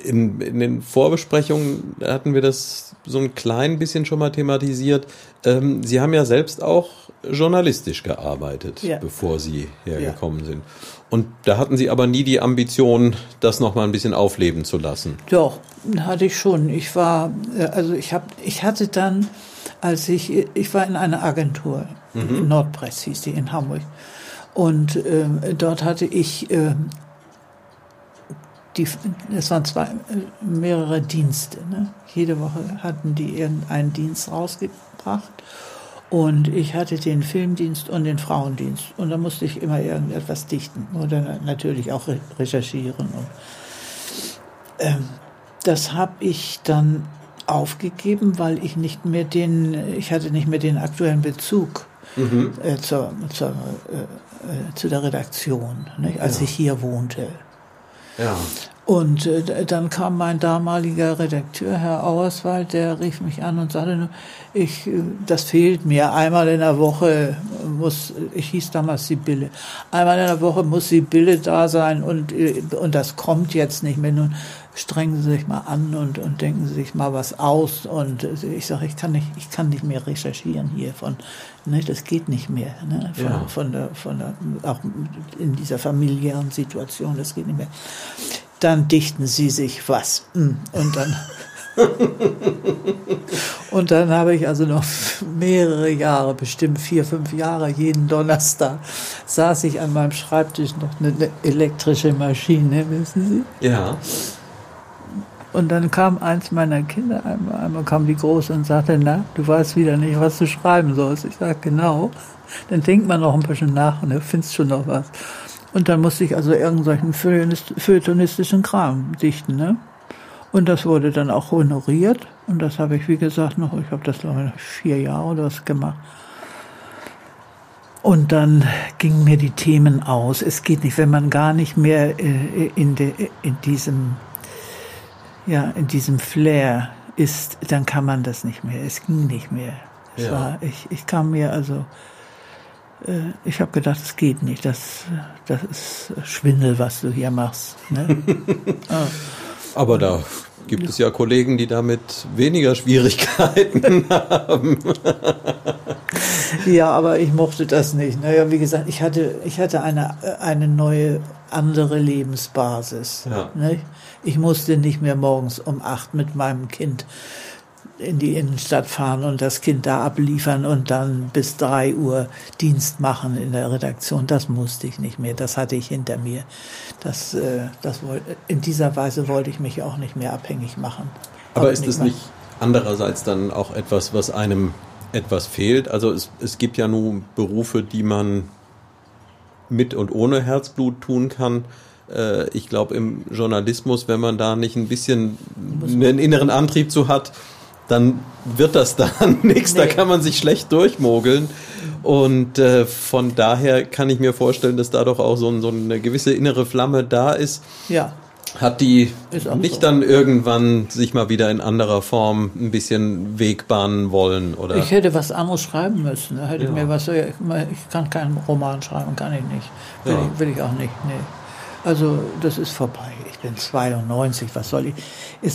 in, in den Vorbesprechungen hatten wir das so ein klein bisschen schon mal thematisiert. Ähm, Sie haben ja selbst auch journalistisch gearbeitet, ja. bevor Sie hergekommen ja. sind. Und da hatten Sie aber nie die Ambition, das noch mal ein bisschen aufleben zu lassen. Doch, hatte ich schon. Ich war, äh, also ich habe, ich hatte dann, als ich, ich war in einer Agentur, mhm. Nordpress hieß die in Hamburg. Und äh, dort hatte ich äh, die, es waren zwei, mehrere Dienste. Ne? Jede Woche hatten die irgendeinen Dienst rausgebracht. Und ich hatte den Filmdienst und den Frauendienst. Und da musste ich immer irgendetwas dichten oder natürlich auch recherchieren. Und, ähm, das habe ich dann aufgegeben, weil ich nicht mehr den, ich hatte nicht mehr den aktuellen Bezug mhm. äh, zur, zur, äh, äh zu der Redaktion, nicht, als ja. ich hier wohnte. Ja. Und äh, dann kam mein damaliger Redakteur, Herr Auerswald, der rief mich an und sagte, ich, äh, das fehlt mir. Einmal in der Woche muss, ich hieß damals Sibylle, einmal in der Woche muss Sibylle da sein und, äh, und das kommt jetzt nicht mehr. Nun strengen Sie sich mal an und, und denken Sie sich mal was aus. Und ich sage, ich kann nicht, ich kann nicht mehr recherchieren hier von, ne, das geht nicht mehr. Ne, von, ja. von der, von der, auch in dieser familiären Situation, das geht nicht mehr dann dichten sie sich was. Hm. Und dann, <laughs> und dann habe ich also noch mehrere Jahre, bestimmt vier, fünf Jahre, jeden Donnerstag saß ich an meinem Schreibtisch noch eine elektrische Maschine, wissen Sie? Ja. Und dann kam eins meiner Kinder, einmal, einmal kam die Große und sagte, na, du weißt wieder nicht, was du schreiben sollst. Ich sage, genau. Dann denkt man noch ein bisschen nach und du findest schon noch was. Und dann musste ich also irgendwelchen feuilletonistischen Kram dichten. Ne? Und das wurde dann auch honoriert. Und das habe ich, wie gesagt, noch, ich habe das ich vier Jahre oder was gemacht. Und dann gingen mir die Themen aus. Es geht nicht, wenn man gar nicht mehr äh, in, de, in diesem, ja, in diesem Flair ist, dann kann man das nicht mehr. Es ging nicht mehr. Ja. War, ich, ich kam mir also äh, ich habe gedacht, es geht nicht. Das, das ist Schwindel, was du hier machst. Ne? ah. <laughs> Aber da gibt es ja Kollegen, die damit weniger Schwierigkeiten <laughs> haben. ja, aber ich mochte das nicht. Naja, wie gesagt, ich hatte, ich hatte eine, eine neue, andere Lebensbasis. Ja. Nicht? Ich musste nicht mehr morgens um acht mit meinem Kind in die Innenstadt fahren und das Kind da abliefern und dann bis drei Uhr Dienst machen in der Redaktion. Das musste ich nicht mehr. Das hatte ich hinter mir. Das, äh, das in dieser Weise wollte ich mich auch nicht mehr abhängig machen. Aber ist es nicht andererseits dann auch etwas, was einem etwas fehlt? Also es, es gibt ja nun Berufe, die man mit und ohne Herzblut tun kann äh, ich glaube, im Journalismus, wenn man da nicht ein bisschen einen inneren Antrieb zu hat, dann wird das dann <laughs> nichts, nee. da kann man sich schlecht durchmogeln. Und äh, von daher kann ich mir vorstellen, dass da doch auch so, so eine gewisse innere Flamme da ist. Ja. Hat die nicht so. dann irgendwann sich mal wieder in anderer Form ein bisschen Weg bahnen wollen? Oder? Ich hätte was anderes schreiben müssen. Da hätte ja. mir was, ich kann keinen Roman schreiben, kann ich nicht. Will, ja. ich, will ich auch nicht. Nee. Also das ist vorbei. Ich bin 92, was soll ich?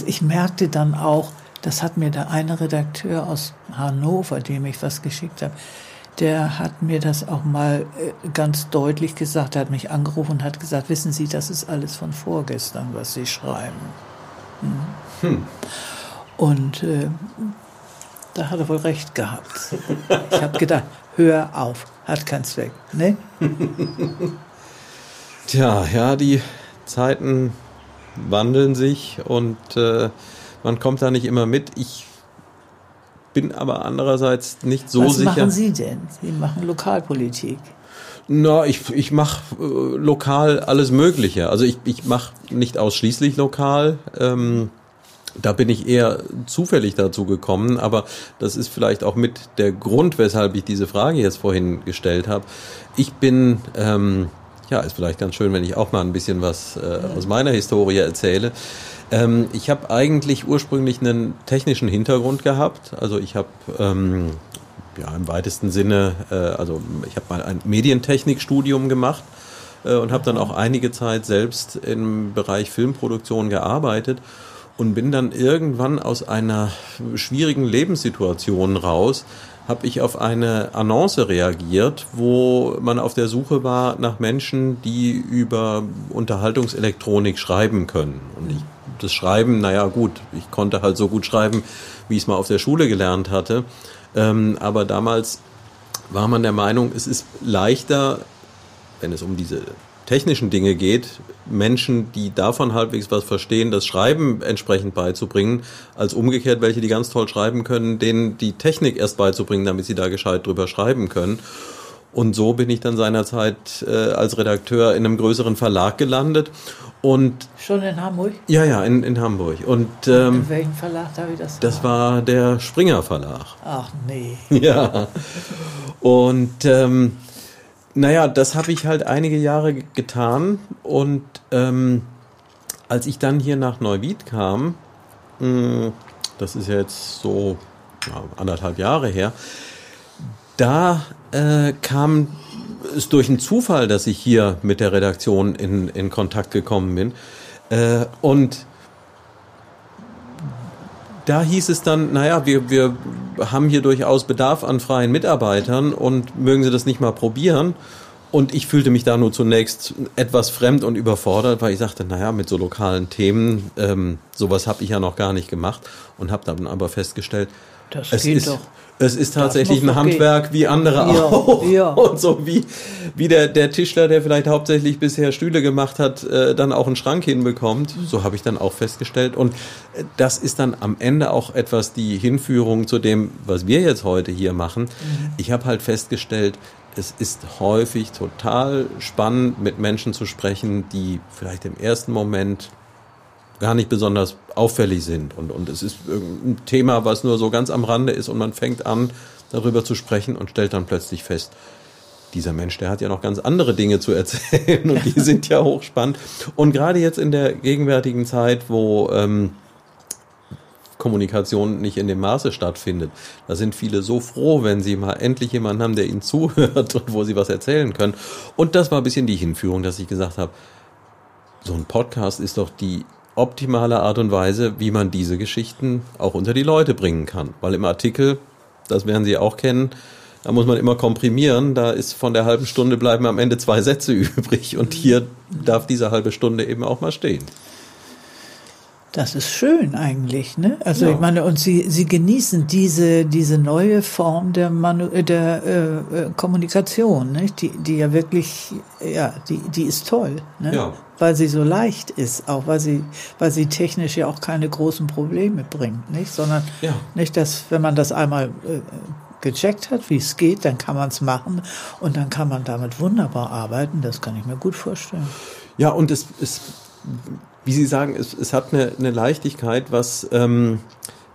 Ich merkte dann auch, das hat mir der eine Redakteur aus Hannover, dem ich was geschickt habe, der hat mir das auch mal äh, ganz deutlich gesagt. Er hat mich angerufen und hat gesagt, wissen Sie, das ist alles von vorgestern, was Sie schreiben. Hm. Hm. Und äh, da hat er wohl recht gehabt. Ich habe gedacht, hör auf, hat keinen Zweck. Ne? <laughs> Tja, ja, die Zeiten wandeln sich und äh, man kommt da nicht immer mit. Ich bin aber andererseits nicht so Was sicher. Was machen Sie denn? Sie machen Lokalpolitik. Na, ich, ich mache äh, lokal alles Mögliche. Also ich, ich mache nicht ausschließlich lokal. Ähm, da bin ich eher zufällig dazu gekommen, aber das ist vielleicht auch mit der Grund, weshalb ich diese Frage jetzt vorhin gestellt habe. Ich bin, ähm, ja, ist vielleicht ganz schön, wenn ich auch mal ein bisschen was äh, aus meiner Historie erzähle. Ähm, ich habe eigentlich ursprünglich einen technischen Hintergrund gehabt. Also ich habe ähm, ja im weitesten Sinne, äh, also ich habe mal ein Medientechnikstudium gemacht äh, und habe dann auch einige Zeit selbst im Bereich Filmproduktion gearbeitet und bin dann irgendwann aus einer schwierigen Lebenssituation raus, habe ich auf eine Annonce reagiert, wo man auf der Suche war nach Menschen, die über Unterhaltungselektronik schreiben können. Und ich das Schreiben, naja gut, ich konnte halt so gut schreiben, wie ich es mal auf der Schule gelernt hatte. Ähm, aber damals war man der Meinung, es ist leichter, wenn es um diese technischen Dinge geht, Menschen, die davon halbwegs was verstehen, das Schreiben entsprechend beizubringen, als umgekehrt welche, die ganz toll schreiben können, denen die Technik erst beizubringen, damit sie da gescheit drüber schreiben können. Und so bin ich dann seinerzeit äh, als Redakteur in einem größeren Verlag gelandet und Schon in Hamburg? Ja, ja, in, in Hamburg. Und, ähm, in welchem Verlag darf ich das Das war der Springer Verlag. Ach nee. <laughs> Ja. Und ähm, naja, das habe ich halt einige Jahre getan. Und ähm, als ich dann hier nach Neuwied kam, mh, hm, das ist jetzt so ja, anderthalb Jahre her, da äh, kam ist durch einen Zufall, dass ich hier mit der Redaktion in, in Kontakt gekommen bin. Äh, und da hieß es dann, naja, wir, wir haben hier durchaus Bedarf an freien Mitarbeitern und mögen Sie das nicht mal probieren? Und ich fühlte mich da nur zunächst etwas fremd und überfordert, weil ich sagte, naja, mit so lokalen Themen, ähm, sowas habe ich ja noch gar nicht gemacht und habe dann aber festgestellt, das es geht ist, doch. Es ist tatsächlich ein Handwerk gehen. wie andere ja, auch. Ja. <laughs> Und so wie, wie der, der Tischler, der vielleicht hauptsächlich bisher Stühle gemacht hat, äh, dann auch einen Schrank hinbekommt. So habe ich dann auch festgestellt. Und äh, das ist dann am Ende auch etwas die Hinführung zu dem, was wir jetzt heute hier machen. Mhm. Ich habe halt festgestellt, es ist häufig total spannend, mit Menschen zu sprechen, die vielleicht im ersten Moment gar nicht besonders auffällig sind. Und, und es ist ein Thema, was nur so ganz am Rande ist und man fängt an, darüber zu sprechen und stellt dann plötzlich fest, dieser Mensch, der hat ja noch ganz andere Dinge zu erzählen und die <laughs> sind ja hochspannend. Und gerade jetzt in der gegenwärtigen Zeit, wo ähm, Kommunikation nicht in dem Maße stattfindet, da sind viele so froh, wenn sie mal endlich jemanden haben, der ihnen <laughs> zuhört und wo sie was erzählen können. Und das war ein bisschen die Hinführung, dass ich gesagt habe, so ein Podcast ist doch die optimale Art und Weise, wie man diese Geschichten auch unter die Leute bringen kann. Weil im Artikel, das werden Sie auch kennen, da muss man immer komprimieren. Da ist von der halben Stunde bleiben am Ende zwei Sätze <laughs> übrig. Und hier darf diese halbe Stunde eben auch mal stehen. Das ist schön eigentlich, ne? Also ja. ich meine, und sie sie genießen diese diese neue Form der Manu der äh, äh, Kommunikation, ne? Die die ja wirklich ja die die ist toll, ne? Ja. Weil sie so leicht ist, auch weil sie weil sie technisch ja auch keine großen Probleme bringt, nicht? Sondern ja. nicht, dass wenn man das einmal äh, gecheckt hat, wie es geht, dann kann man es machen und dann kann man damit wunderbar arbeiten. Das kann ich mir gut vorstellen. Ja, und es, es wie Sie sagen, es, es hat eine, eine Leichtigkeit, was ähm,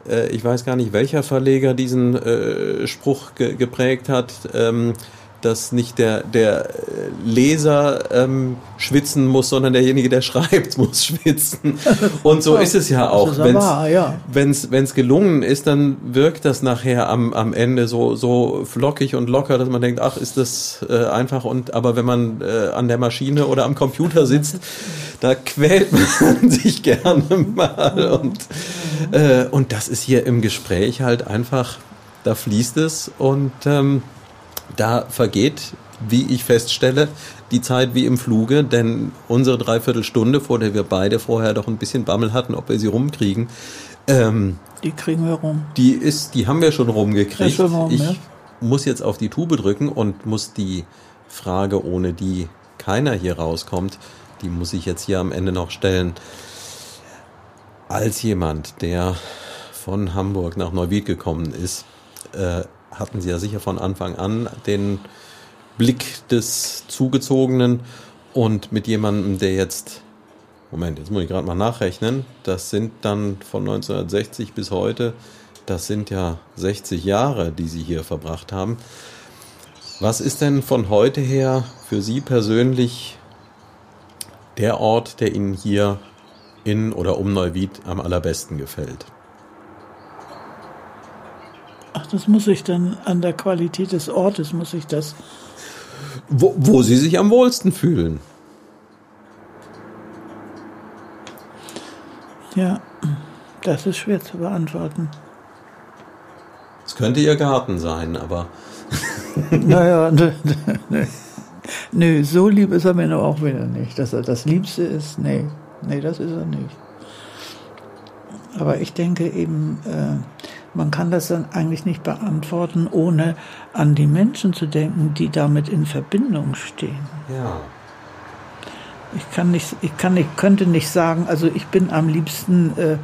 äh, ich weiß gar nicht, welcher Verleger diesen äh, Spruch ge geprägt hat. Ähm, dass nicht der, der Leser ähm, schwitzen muss, sondern derjenige, der <laughs> schreibt, muss schwitzen. Und so ist es ja auch. Wenn es ja. gelungen ist, dann wirkt das nachher am, am Ende so, so flockig und locker, dass man denkt, ach, ist das äh, einfach. Und aber wenn man äh, an der Maschine oder am Computer sitzt, <laughs> da quält man <laughs> sich gerne mal. Und, äh, und das ist hier im Gespräch halt einfach, da fließt es und ähm, da vergeht, wie ich feststelle, die Zeit wie im Fluge, denn unsere Dreiviertelstunde, vor der wir beide vorher doch ein bisschen Bammel hatten, ob wir sie rumkriegen, ähm, die kriegen wir rum. Die ist, die haben wir schon rumgekriegt. Schon rum, ich ja. muss jetzt auf die Tube drücken und muss die Frage, ohne die keiner hier rauskommt, die muss ich jetzt hier am Ende noch stellen. Als jemand, der von Hamburg nach Neuwied gekommen ist, äh, hatten Sie ja sicher von Anfang an den Blick des Zugezogenen und mit jemandem, der jetzt, Moment, jetzt muss ich gerade mal nachrechnen, das sind dann von 1960 bis heute, das sind ja 60 Jahre, die Sie hier verbracht haben. Was ist denn von heute her für Sie persönlich der Ort, der Ihnen hier in oder um Neuwied am allerbesten gefällt? Ach, das muss ich dann an der Qualität des Ortes, muss ich das. Wo, wo Sie sich am wohlsten fühlen. Ja, das ist schwer zu beantworten. Es könnte Ihr Garten sein, aber. <laughs> naja, nö, nö, nö, so lieb ist er mir noch auch wieder nicht. Dass er das Liebste ist, nee, nee, das ist er nicht. Aber ich denke eben, äh, man kann das dann eigentlich nicht beantworten, ohne an die Menschen zu denken, die damit in Verbindung stehen. Ja. Ich kann nicht, ich kann nicht, könnte nicht sagen, also ich bin am liebsten äh,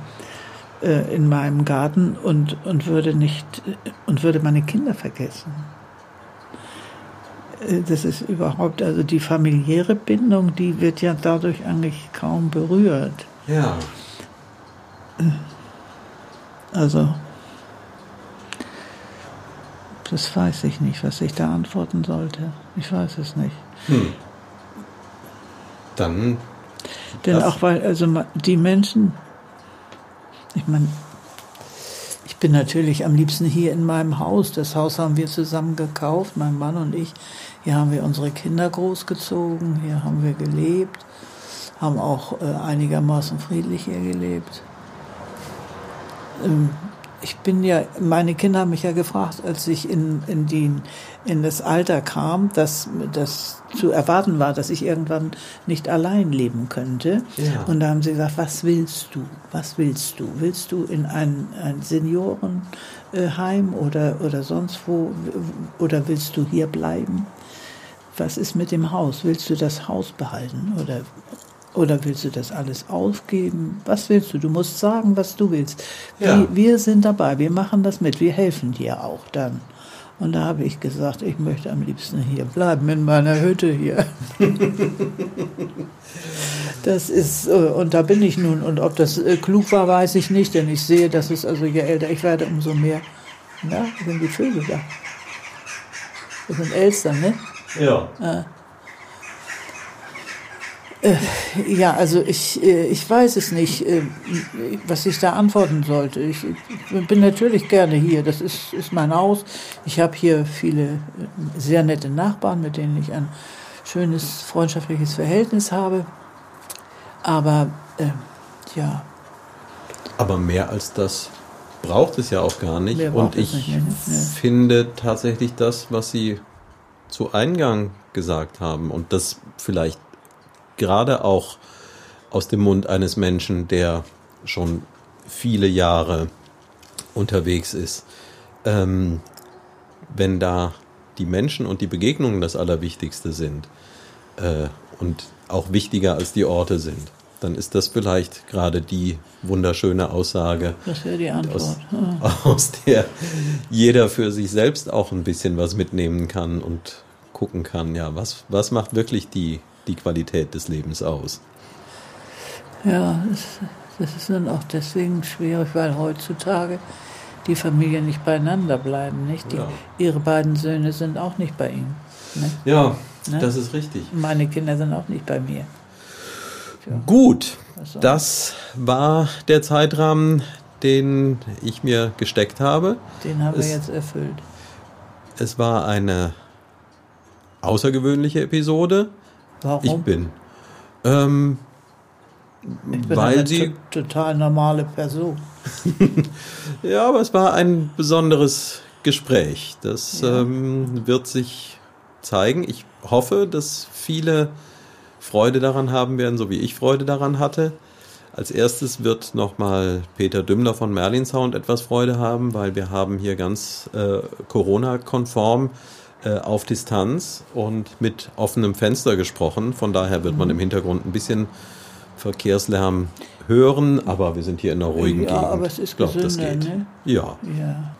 äh, in meinem Garten und, und würde nicht und würde meine Kinder vergessen. Äh, das ist überhaupt, also die familiäre Bindung, die wird ja dadurch eigentlich kaum berührt. Ja. Also das weiß ich nicht, was ich da antworten sollte. Ich weiß es nicht. Hm. Dann. Denn auch weil, also die Menschen, ich meine, ich bin natürlich am liebsten hier in meinem Haus. Das Haus haben wir zusammen gekauft, mein Mann und ich. Hier haben wir unsere Kinder großgezogen, hier haben wir gelebt, haben auch äh, einigermaßen friedlich hier gelebt. Ich bin ja, meine Kinder haben mich ja gefragt, als ich in, in, die, in das Alter kam, dass das zu erwarten war, dass ich irgendwann nicht allein leben könnte. Ja. Und da haben sie gesagt, was willst du? Was willst du? Willst du in ein, ein Seniorenheim oder, oder sonst wo? Oder willst du hier bleiben? Was ist mit dem Haus? Willst du das Haus behalten? Oder oder willst du das alles aufgeben? Was willst du? Du musst sagen, was du willst. Ja. Wir, wir sind dabei, wir machen das mit, wir helfen dir auch dann. Und da habe ich gesagt, ich möchte am liebsten hier bleiben, in meiner Hütte hier. <laughs> das ist, äh, und da bin ich nun. Und ob das äh, klug war, weiß ich nicht, denn ich sehe, dass es also je älter ich werde, umso mehr. Na, sind die Vögel da. Das sind Elstern, ne? Ja. Ah. Äh, ja, also ich, äh, ich weiß es nicht, äh, was ich da antworten sollte. Ich, bin natürlich gerne hier. Das ist, ist mein Haus. Ich habe hier viele sehr nette Nachbarn, mit denen ich ein schönes freundschaftliches Verhältnis habe. Aber äh, Ja. Aber mehr als das braucht es ja auch gar nicht. Mehr Und ich nicht, ne? Finde tatsächlich das, was Sie zu Eingang gesagt haben und das vielleicht gerade auch aus dem Mund eines Menschen, der schon viele Jahre unterwegs ist, ähm, wenn da die Menschen und die Begegnungen das Allerwichtigste sind äh, und auch wichtiger als die Orte sind, dann ist das vielleicht gerade die wunderschöne Aussage, die aus, <laughs> aus der jeder für sich selbst auch ein bisschen was mitnehmen kann und gucken kann, ja, was, was macht wirklich die, die Qualität des Lebens aus? Ja, das, ist dann auch deswegen schwierig, weil heutzutage die Familien nicht beieinander bleiben, nicht? Die, Ja. Ihre beiden Söhne sind auch nicht bei Ihnen. Ne? Ja, Ne? das ist richtig. Meine Kinder sind auch nicht bei mir. Gut, Was soll- das war der Zeitrahmen, den ich mir gesteckt habe. Den haben wir Es- jetzt erfüllt. Es war eine außergewöhnliche Episode. Warum? Ich bin. Ähm, Ich bin weil eine total normale Person. <laughs> Ja, aber es war ein besonderes Gespräch. Das Ja. ähm, wird sich zeigen. Ich hoffe, dass viele Freude daran haben werden, so wie ich Freude daran hatte. Als erstes wird nochmal Peter Dümmler von Merlin Sound etwas Freude haben, weil wir haben hier ganz äh, Corona-konform äh, auf Distanz und mit offenem Fenster gesprochen. Von daher wird man im Hintergrund ein bisschen Verkehrslärm hören, aber wir sind hier in einer ruhigen Ja, Gegend. aber es ist Ich glaub, das geht. ne? Ja, Ja.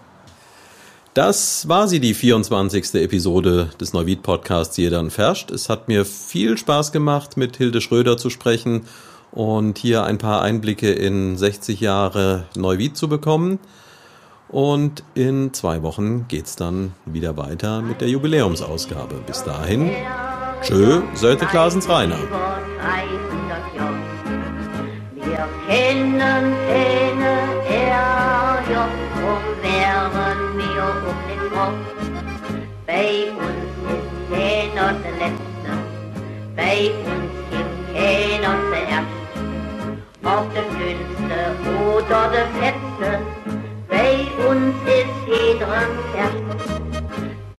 das war sie, die 24. Episode des Neuwied Podcasts Jedern Ferscht. Es hat mir viel Spaß gemacht, mit Hilde Schröder zu sprechen und hier ein paar Einblicke in 60 Jahre Neuwied zu bekommen. Und in zwei Wochen geht's dann wieder weiter mit der Jubiläumsausgabe. Bis dahin, tschö, Sölte Klasens Rainer. Über 300 Jahre. Wir kennen keine Ärger, drum wären wir um den Kopf. Bei uns ist keiner der Letzte, bei uns gibt keiner zuerst. Ob der Dünnste oder der Fetzte, bei uns ist eh jeder fern.